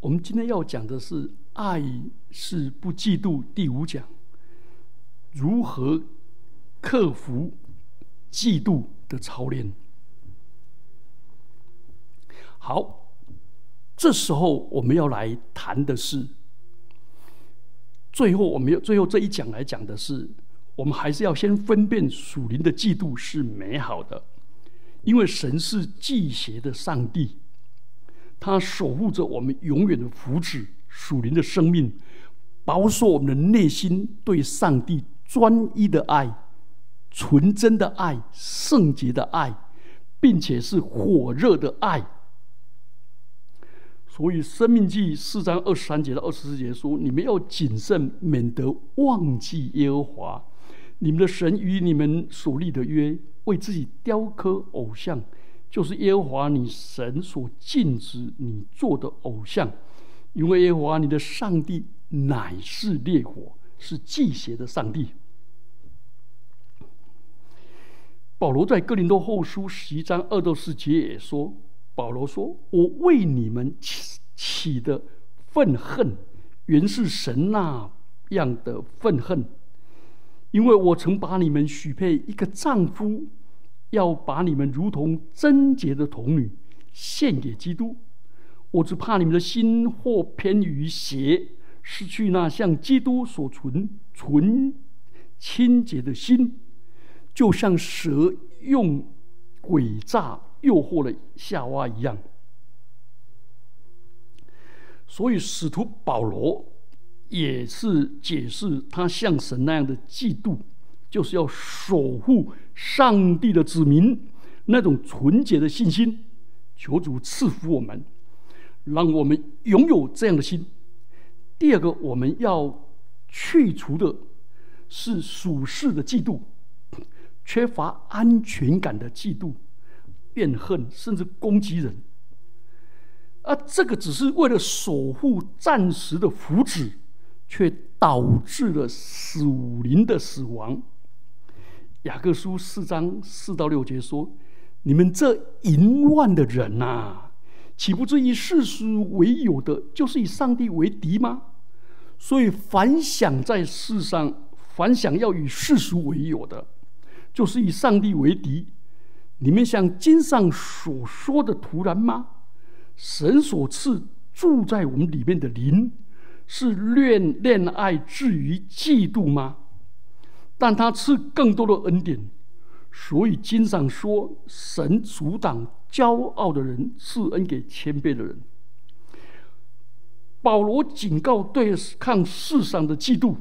我们今天要讲的是“爱是不嫉妒”第五讲，如何克服嫉妒的操练。好，这时候我们要来谈的是，最后我们要最后这一讲来讲的是，我们还是要先分辨属灵的嫉妒是美好的，因为神是祭邪的上帝，他守护着我们永远的福祉、属灵的生命，保守我们的内心对上帝专一的爱、纯真的爱、圣洁的爱，并且是火热的爱。所以，《生命记》四章二十三节到二十四节说：“你们要谨慎，免得忘记耶和华你们的神与你们所立的约，为自己雕刻偶像，就是耶和华你神所禁止你做的偶像，因为耶和华你的上帝乃是烈火，是祭邪的上帝。”保罗在哥林多后书十一章二到四节也说。保罗说：“我为你们起起的愤恨，原是神那样的愤恨，因为我曾把你们许配一个丈夫，要把你们如同贞洁的童女献给基督。我只怕你们的心或偏于邪，失去那像基督所存纯清洁的心，就像蛇用诡诈。”诱惑了夏娃一样，所以使徒保罗也是解释他像神那样的嫉妒，就是要守护上帝的子民那种纯洁的信心。求主赐福我们，让我们拥有这样的心。第二个，我们要去除的是属世的嫉妒，缺乏安全感的嫉妒。怨恨甚至攻击人，而这个只是为了守护暂时的福祉，却导致了属灵的死亡。雅各书四章四到六节说：“你们这淫乱的人呐，岂不知以世俗为友的，就是以上帝为敌吗？所以凡想在世上，凡想要与世俗为友的，就是以上帝为敌。”你们像经上所说的突然吗？神所赐住在我们里面的灵，是恋恋爱至于嫉妒吗？但他赐更多的恩典，所以经上说，神阻挡骄傲的人，赐恩给谦卑的人。保罗警告对抗世上的嫉妒，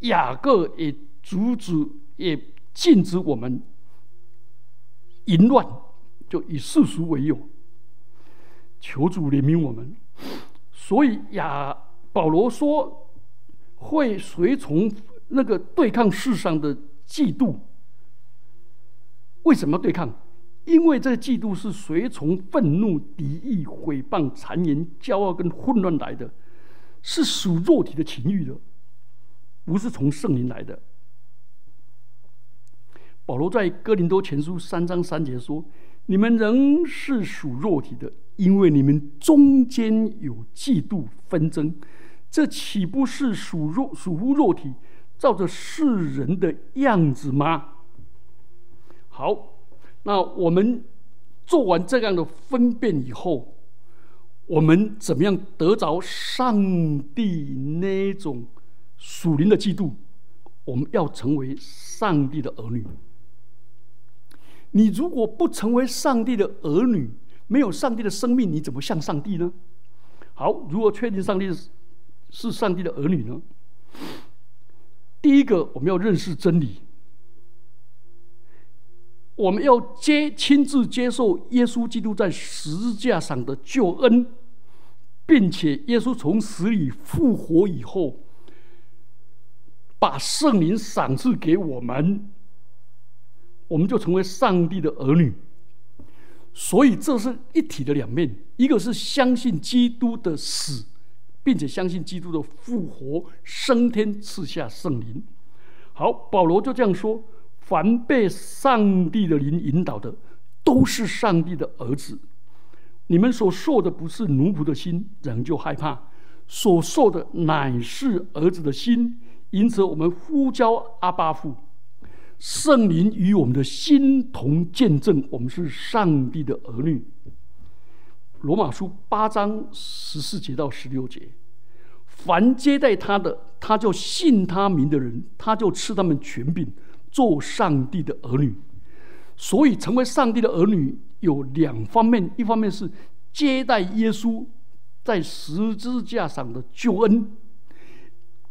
雅各也阻止，也禁止我们。淫乱就以世俗为友，求主怜悯我们。所以雅保罗说会随从那个对抗世上的嫉妒。为什么对抗？因为这个嫉妒是随从愤怒、敌意、毁谤、谗言、骄傲跟混乱来的，是属肉体的情欲的，不是从圣灵来的。保罗在哥林多前书三章三节说：“你们仍是属肉体的，因为你们中间有嫉妒纷争，这岂不是属肉属乎肉体，照着世人的样子吗？”好，那我们做完这样的分辨以后，我们怎么样得着上帝那种属灵的嫉妒？我们要成为上帝的儿女。你如果不成为上帝的儿女，没有上帝的生命，你怎么像上帝呢？好，如何确定上帝是上帝的儿女呢？第一个，我们要认识真理，我们要接亲自接受耶稣基督在十字架上的救恩，并且耶稣从死里复活以后，把圣灵赏赐给我们。我们就成为上帝的儿女，所以这是一体的两面。一个是相信基督的死，并且相信基督的复活、升天、赐下圣灵。好，保罗就这样说：凡被上帝的灵引导的，都是上帝的儿子。你们所受的不是奴仆的心，人就害怕；所受的乃是儿子的心，因此我们呼叫阿巴父。圣灵与我们的心同见证，我们是上帝的儿女。罗马书八章十四节到十六节，凡接待他的，他就信他名的人，他就赐他们权柄，做上帝的儿女。所以，成为上帝的儿女有两方面：一方面是接待耶稣在十字架上的救恩，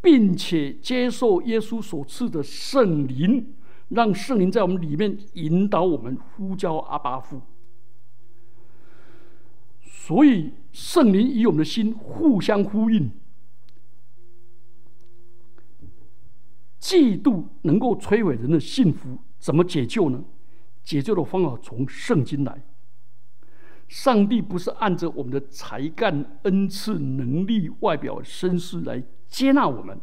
并且接受耶稣所赐的圣灵。让圣灵在我们里面引导我们呼叫阿巴父，所以圣灵与我们的心互相呼应。嫉妒能够摧毁人的幸福，怎么解救呢？解救的方法从圣经来。上帝不是按着我们的才干、恩赐、能力、外表、身世来接纳我们，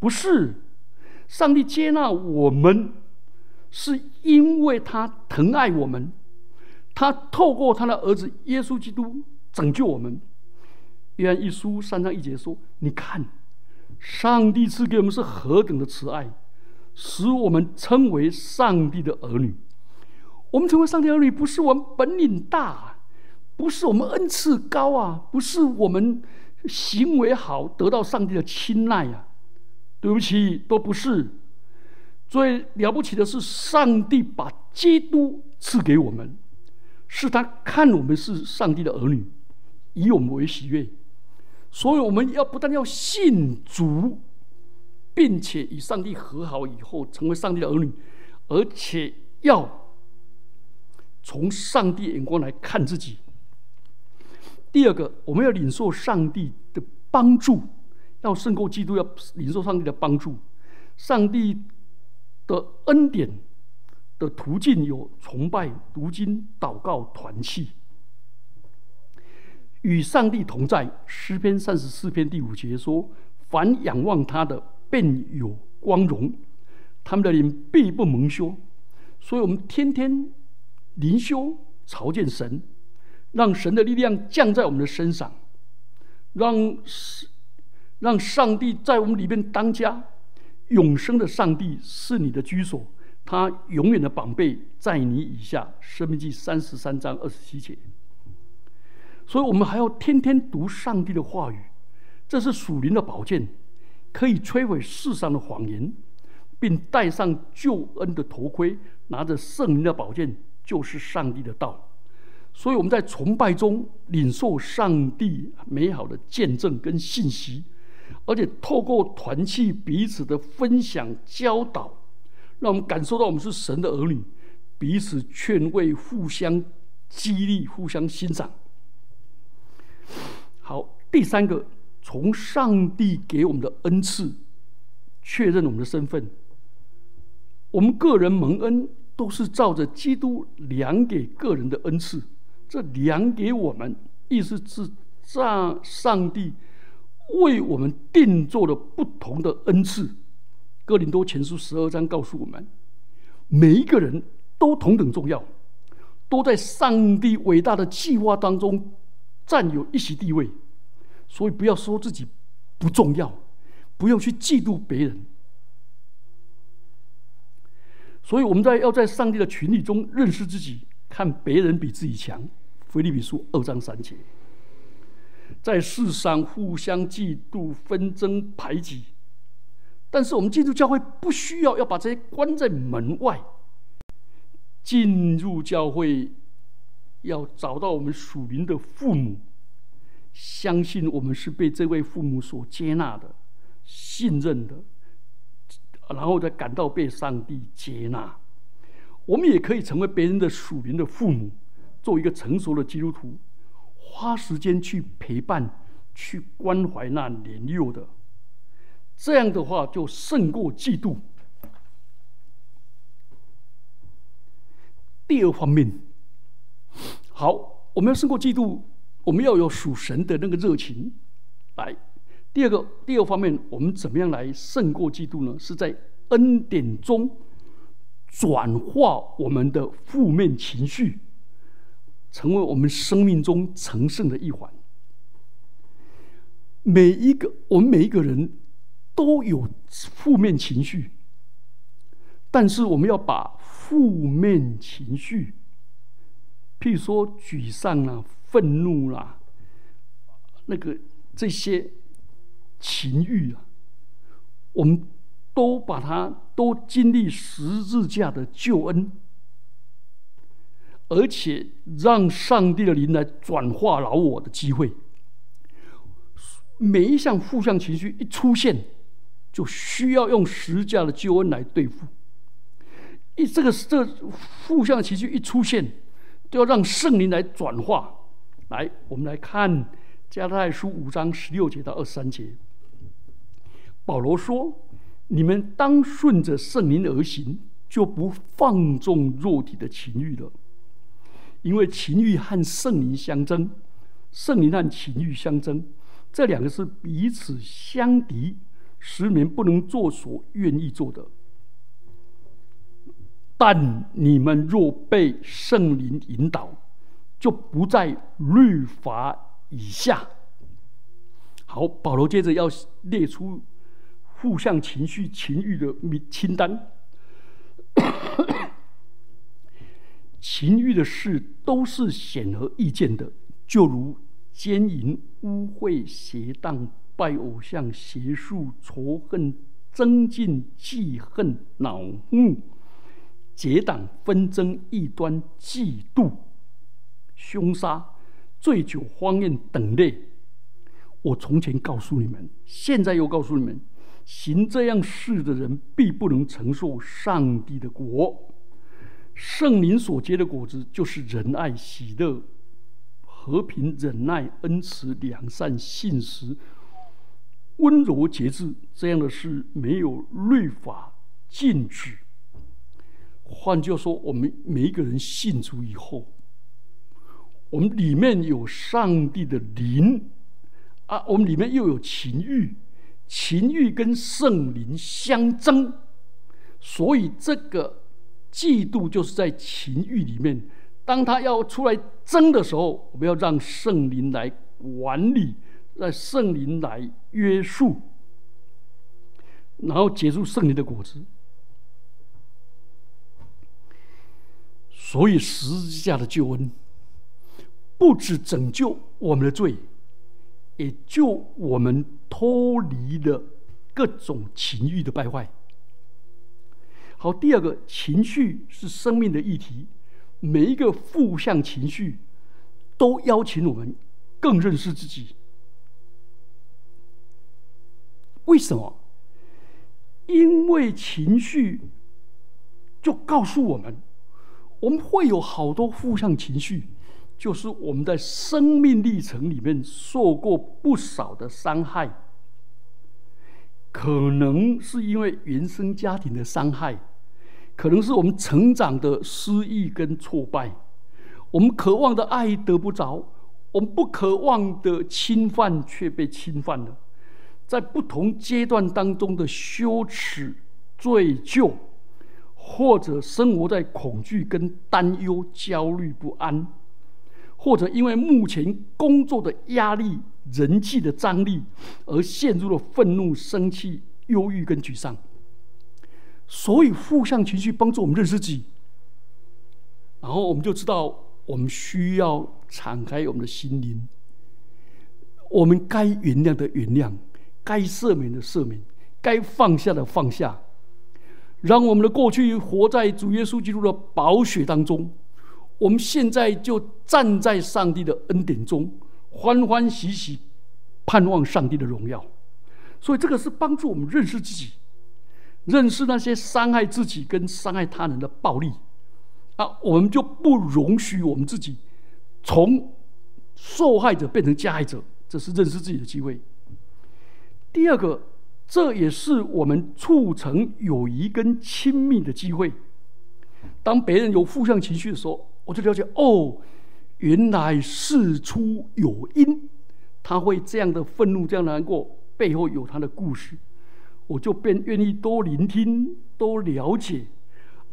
不是。上帝接纳我们，是因为他疼爱我们，他透过他的儿子耶稣基督拯救我们。约翰一书三章一节说：“你看，上帝赐给我们是何等的慈爱，使我们称为上帝的儿女。我们成为上帝儿女，不是我们本领大，不是我们恩赐高啊，不是我们行为好得到上帝的青睐呀。”对不起，都不是。最了不起的是，上帝把基督赐给我们，是他看我们是上帝的儿女，以我们为喜悦。所以我们要不但要信主，并且与上帝和好以后成为上帝的儿女，而且要从上帝眼光来看自己。第二个，我们要领受上帝的帮助。要胜过基督，要领受上帝的帮助。上帝的恩典的途径有崇拜、读经、祷告、团契，与上帝同在。诗篇三十四篇第五节说：“凡仰望他的，便有光荣；他们的灵必不蒙羞。”所以，我们天天灵修，朝见神，让神的力量降在我们的身上，让。让上帝在我们里面当家，永生的上帝是你的居所，他永远的宝贝在你以下。生命记三十三章二十七节。所以我们还要天天读上帝的话语，这是属灵的宝剑，可以摧毁世上的谎言，并戴上救恩的头盔，拿着圣灵的宝剑，就是上帝的道。所以我们在崇拜中领受上帝美好的见证跟信息。而且透过团契彼此的分享教导，让我们感受到我们是神的儿女，彼此劝慰、互相激励、互相欣赏。好，第三个，从上帝给我们的恩赐确认我们的身份。我们个人蒙恩都是照着基督量给个人的恩赐，这量给我们，意思是让上帝。为我们定做了不同的恩赐。哥林多前书十二章告诉我们，每一个人都同等重要，都在上帝伟大的计划当中占有一席地位。所以不要说自己不重要，不用去嫉妒别人。所以我们在要在上帝的群体中认识自己，看别人比自己强。腓立比书二章三节。在世上互相嫉妒、纷争、排挤，但是我们进入教会不需要要把这些关在门外。进入教会，要找到我们属灵的父母，相信我们是被这位父母所接纳的、信任的，然后再感到被上帝接纳。我们也可以成为别人的属灵的父母，做一个成熟的基督徒。花时间去陪伴、去关怀那年幼的，这样的话就胜过嫉妒。第二方面，好，我们要胜过嫉妒，我们要有属神的那个热情。来，第二个，第二方面，我们怎么样来胜过嫉妒呢？是在恩典中转化我们的负面情绪。成为我们生命中成圣的一环。每一个我们每一个人都有负面情绪，但是我们要把负面情绪，譬如说沮丧啦、愤怒啦，那个这些情欲啊，我们都把它都经历十字架的救恩，而且让上帝的灵来转化老我的机会。每一项负向情绪一出现，就需要用十架的救恩来对付。一这个这负向情绪一出现，都要让圣灵来转化。来，我们来看加太书五章十六节到二十三节。保罗说：“你们当顺着圣灵而行，就不放纵肉体的情欲了。因为情欲和圣灵相争，圣灵和情欲相争。”这两个是彼此相敌，使你们不能做所愿意做的。但你们若被圣灵引导，就不在律法以下。好，保罗接着要列出互相情绪、情欲的名清单。情欲的事都是显而易见的，就如。奸淫、污秽、邪荡、拜偶像、邪术、仇恨、增进、记恨、恼怒、结党、纷争、异端、嫉妒、凶杀、醉酒、荒宴等类。我从前告诉你们，现在又告诉你们：行这样事的人，必不能承受上帝的国。圣灵所结的果子，就是仁爱、喜乐。和平、忍耐、恩慈、良善、信实、温柔、节制，这样的事没有律法禁止。换句话说，我们每一个人信主以后，我们里面有上帝的灵啊，我们里面又有情欲，情欲跟圣灵相争，所以这个嫉妒就是在情欲里面。当他要出来争的时候，我们要让圣灵来管理，在圣灵来约束，然后结出圣灵的果子。所以十字架的救恩，不止拯救我们的罪，也救我们脱离了各种情欲的败坏。好，第二个情绪是生命的议题。每一个负向情绪，都邀请我们更认识自己。为什么？因为情绪就告诉我们，我们会有好多负向情绪，就是我们在生命历程里面受过不少的伤害，可能是因为原生家庭的伤害。可能是我们成长的失意跟挫败，我们渴望的爱得不着，我们不渴望的侵犯却被侵犯了，在不同阶段当中的羞耻、罪疚，或者生活在恐惧跟担忧、焦虑不安，或者因为目前工作的压力、人际的张力而陷入了愤怒、生气、忧郁跟沮丧。所以负向情绪帮助我们认识自己，然后我们就知道我们需要敞开我们的心灵，我们该原谅的原谅，该赦免的赦免，该放下的放下，让我们的过去活在主耶稣基督的宝血当中。我们现在就站在上帝的恩典中，欢欢喜喜盼望上帝的荣耀。所以这个是帮助我们认识自己。认识那些伤害自己跟伤害他人的暴力，啊，我们就不容许我们自己从受害者变成加害者，这是认识自己的机会。第二个，这也是我们促成友谊跟亲密的机会。当别人有负向情绪的时候，我就了解哦，原来事出有因，他会这样的愤怒、这样难过，背后有他的故事。我就便愿意多聆听、多了解，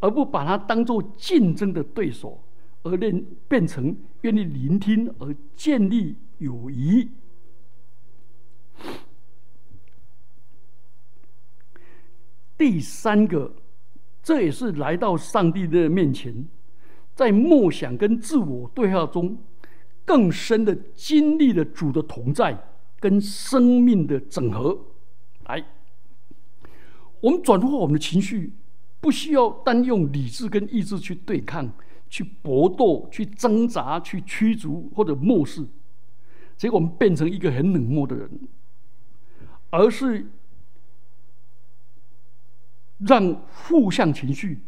而不把他当做竞争的对手。而变变成愿意聆听而建立友谊。第三个，这也是来到上帝的面前，在默想跟自我对话中，更深的经历了主的同在跟生命的整合。来，我们转化我们的情绪，不需要单用理智跟意志去对抗、去搏斗、去挣扎、去驱逐或者漠视，结果我们变成一个很冷漠的人，而是。让负向情绪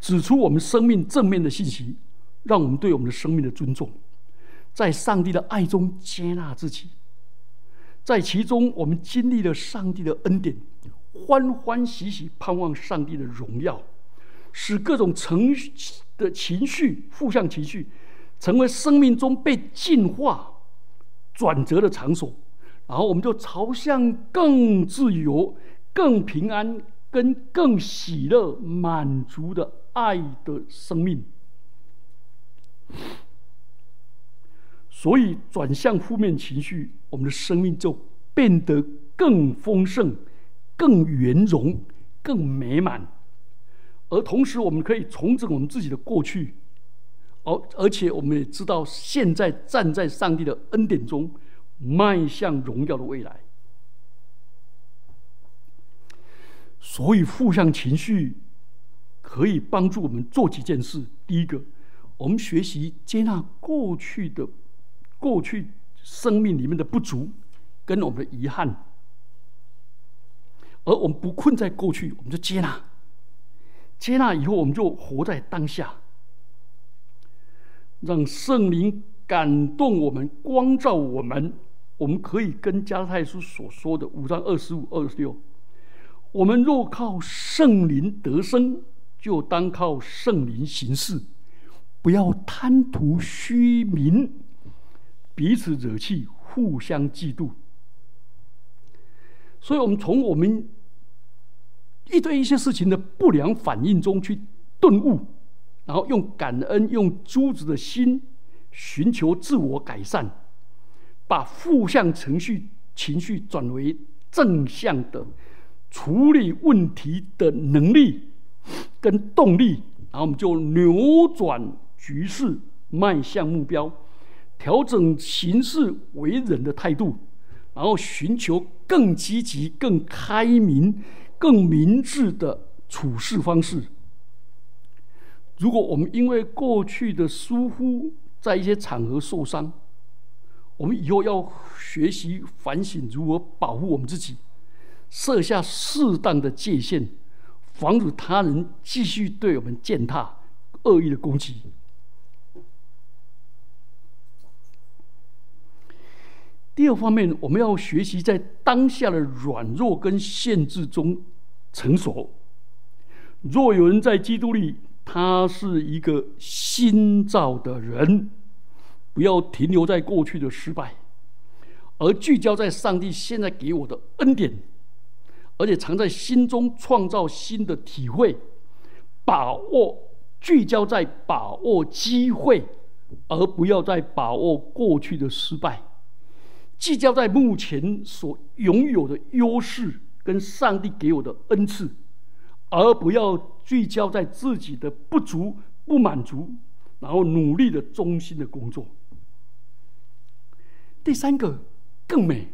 指出我们生命正面的信息，让我们对我们的生命的尊重，在上帝的爱中接纳自己，在其中我们经历了上帝的恩典，欢欢喜喜盼望上帝的荣耀，使各种情的情绪、负向情绪成为生命中被净化、转折的场所，然后我们就朝向更自由、更平安。跟更喜乐、满足的爱的生命，所以转向负面情绪，我们的生命就变得更丰盛、更圆融、更美满。而同时，我们可以重整我们自己的过去，而而且我们也知道，现在站在上帝的恩典中，迈向荣耀的未来。所以，负向情绪可以帮助我们做几件事。第一个，我们学习接纳过去的、过去生命里面的不足跟我们的遗憾，而我们不困在过去，我们就接纳。接纳以后，我们就活在当下，让圣灵感动我们、光照我们。我们可以跟加太书所说的五章二十五、二十六。我们若靠圣灵得生，就当靠圣灵行事，不要贪图虚名，彼此惹气，互相嫉妒。所以，我们从我们一对一些事情的不良反应中去顿悟，然后用感恩、用诸子的心，寻求自我改善，把负向情绪情绪转为正向的。处理问题的能力跟动力，然后我们就扭转局势，迈向目标，调整行事为人的态度，然后寻求更积极、更开明、更明智的处事方式。如果我们因为过去的疏忽，在一些场合受伤，我们以后要学习反省如何保护我们自己。设下适当的界限，防止他人继续对我们践踏、恶意的攻击。第二方面，我们要学习在当下的软弱跟限制中成熟。若有人在基督里，他是一个新造的人，不要停留在过去的失败，而聚焦在上帝现在给我的恩典。而且常在心中创造新的体会，把握聚焦在把握机会，而不要再把握过去的失败；聚焦在目前所拥有的优势跟上帝给我的恩赐，而不要聚焦在自己的不足、不满足，然后努力的忠心的工作。第三个更美。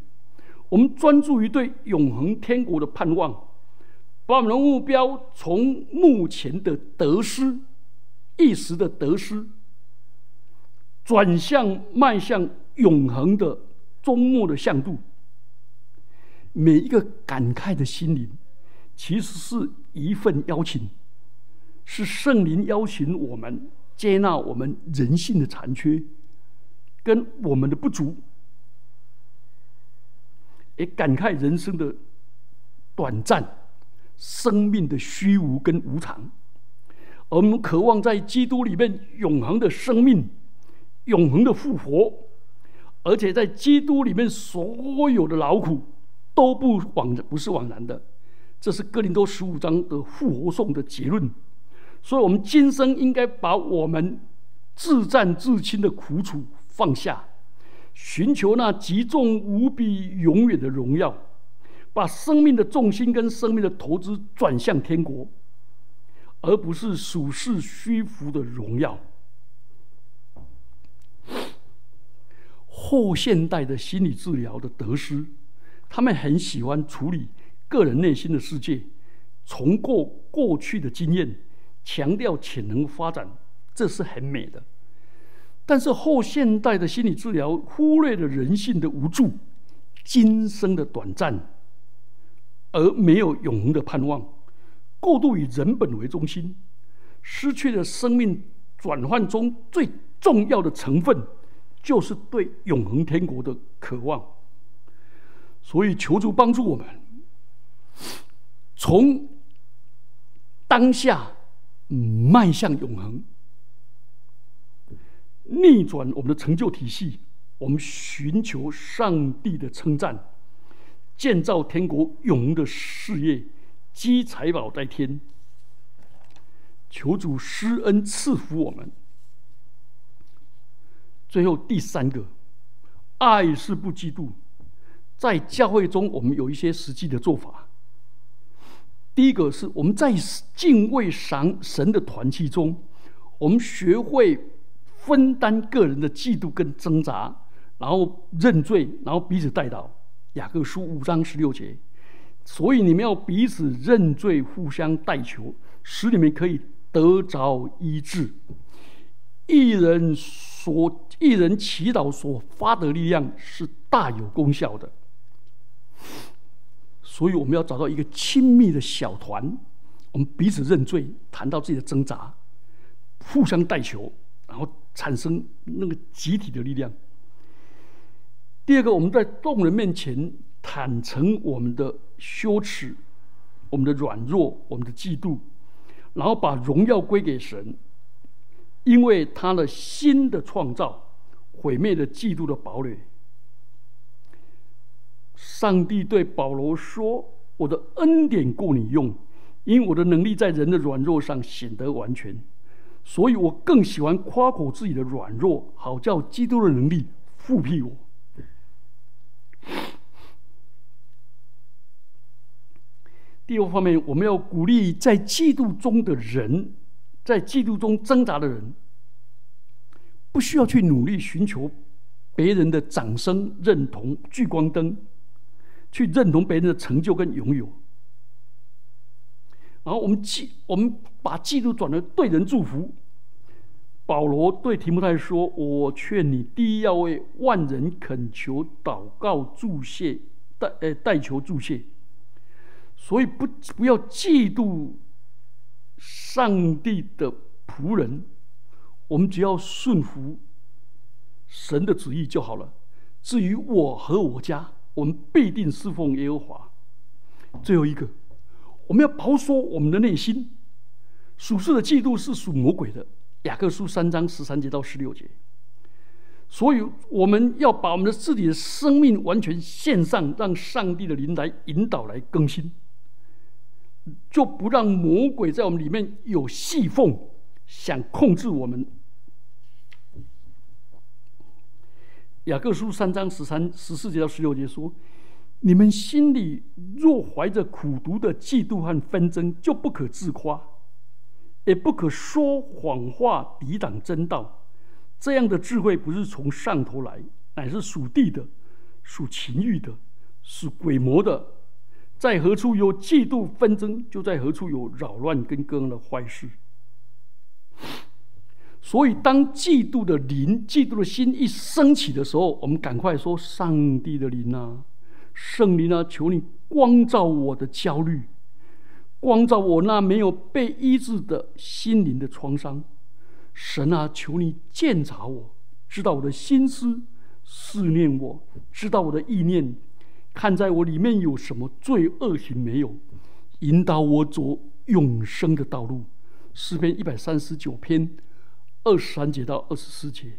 我们专注于对永恒天国的盼望，把我们的目标从目前的得失、一时的得失，转向迈向永恒的终末的向度。每一个感慨的心灵，其实是一份邀请，是圣灵邀请我们接纳我们人性的残缺，跟我们的不足。也感慨人生的短暂，生命的虚无跟无常。我们渴望在基督里面永恒的生命，永恒的复活，而且在基督里面所有的劳苦都不枉不是枉然的。这是哥林多十五章的复活颂的结论。所以，我们今生应该把我们自战自清的苦楚放下，寻求那极重无比、永远的荣耀，把生命的重心跟生命的投资转向天国，而不是属世虚浮的荣耀。后现代的心理治疗的得失，他们很喜欢处理个人内心的世界，重过过去的经验，强调潜能发展，这是很美的。但是后现代的心理治疗忽略了人性的无助、今生的短暂，而没有永恒的盼望，过度以人本为中心，失去了生命转换中最重要的成分。就是对永恒天国的渴望，所以求主帮助我们，从当下迈向永恒，逆转我们的成就体系，我们寻求上帝的称赞，建造天国永恒的事业，积财宝在天。求主施恩赐福我们。最后第三个，爱是不嫉妒。在教会中，我们有一些实际的做法。第一个是我们在敬畏神神的团契中，我们学会分担个人的嫉妒跟挣扎，然后认罪，然后彼此带祷。雅各书五章十六节。所以你们要彼此认罪，互相代求，使你们可以得着医治。一人所一人祈祷所发的力量是大有功效的，所以我们要找到一个亲密的小团，我们彼此认罪，谈到自己的挣扎，互相代求，然后产生那个集体的力量。第二个，我们在众人面前坦诚我们的羞耻、我们的软弱、我们的嫉妒，然后把荣耀归给神，因为他的新的创造。毁灭的嫉妒的堡垒。上帝对保罗说：“我的恩典够你用，因我的能力在人的软弱上显得完全。所以我更喜欢夸口自己的软弱，好叫基督的能力复辟我。”第二方面，我们要鼓励在嫉妒中的人，在嫉妒中挣扎的人。不需要去努力寻求别人的掌声、认同、聚光灯，去认同别人的成就跟拥有。然后我们记，我们把嫉妒转为对人祝福。保罗对提摩太说：“我劝你，第一要为万人恳求、祷告、祝谢、代呃代求祝谢。所以不不要嫉妒上帝的仆人。”我们只要顺服神的旨意就好了。至于我和我家，我们必定侍奉耶和华。最后一个，我们要保守我们的内心。属世的嫉妒是属魔鬼的。雅各书三章十三节到十六节。所以我们要把我们的自己的生命完全献上，让上帝的灵来引导、来更新，就不让魔鬼在我们里面有细缝，想控制我们。雅各书三章十三、十四节到十六节说：“你们心里若怀着苦毒的嫉妒和纷争，就不可自夸，也不可说谎话抵挡真道。这样的智慧不是从上头来，乃是属地的、属情欲的、是鬼魔的。在何处有嫉妒纷争，就在何处有扰乱跟各样的坏事。”所以，当嫉妒的灵、嫉妒的心一升起的时候，我们赶快说：“上帝的灵啊，圣灵啊，求你光照我的焦虑，光照我那没有被医治的心灵的创伤。神啊，求你鉴察我，知道我的心思，思念我，知道我的意念，看在我里面有什么罪恶行没有，引导我走永生的道路。”诗篇一百三十九篇。二十三节到二十四节，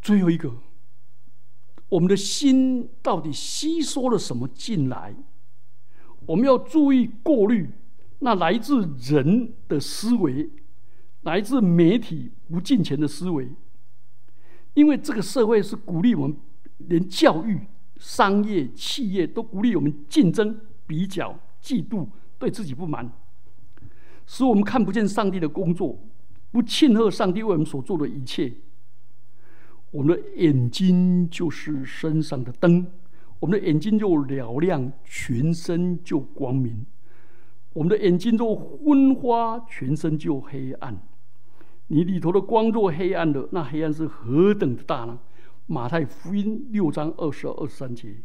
最后一个，我们的心到底吸收了什么进来？我们要注意过滤，那来自人的思维，来自媒体不进钱的思维。因为这个社会是鼓励我们，连教育、商业、企业都鼓励我们竞争、比较、嫉妒、对自己不满，使我们看不见上帝的工作，不庆贺上帝为我们所做的一切。我们的眼睛就是身上的灯，我们的眼睛就嘹亮，全身就光明；我们的眼睛若昏花，全身就黑暗。你里头的光若黑暗的，那黑暗是何等的大呢？马太福音六章二十二、二十三节。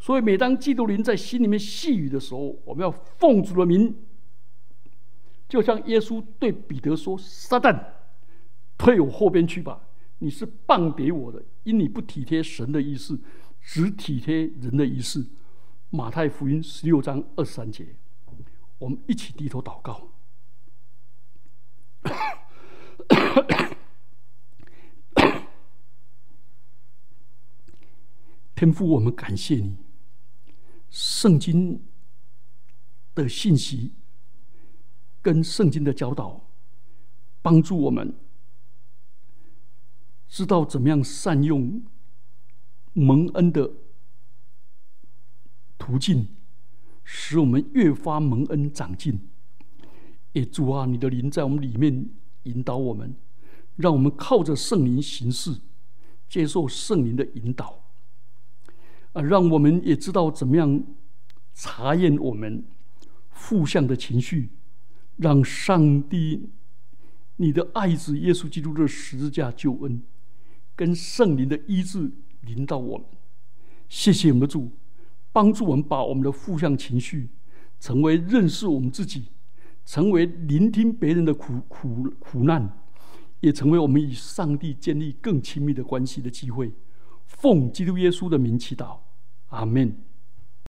所以，每当基督灵在心里面细语的时候，我们要奉主的名，就像耶稣对彼得说：“撒旦，退我后边去吧！你是棒给我的，因你不体贴神的意思，只体贴人的意思。”马太福音十六章二十三节。我们一起低头祷告。天父，我们感谢你，圣经的信息跟圣经的教导，帮助我们知道怎么样善用蒙恩的途径，使我们越发蒙恩长进。也主啊，你的灵在我们里面。引导我们，让我们靠着圣灵行事，接受圣灵的引导，啊，让我们也知道怎么样查验我们负向的情绪，让上帝你的爱子耶稣基督的十字架救恩跟圣灵的医治临到我们。谢谢我们的主，帮助我们把我们的负向情绪成为认识我们自己。成为聆听别人的苦苦苦难，也成为我们与上帝建立更亲密的关系的机会。奉基督耶稣的名祈祷，阿门。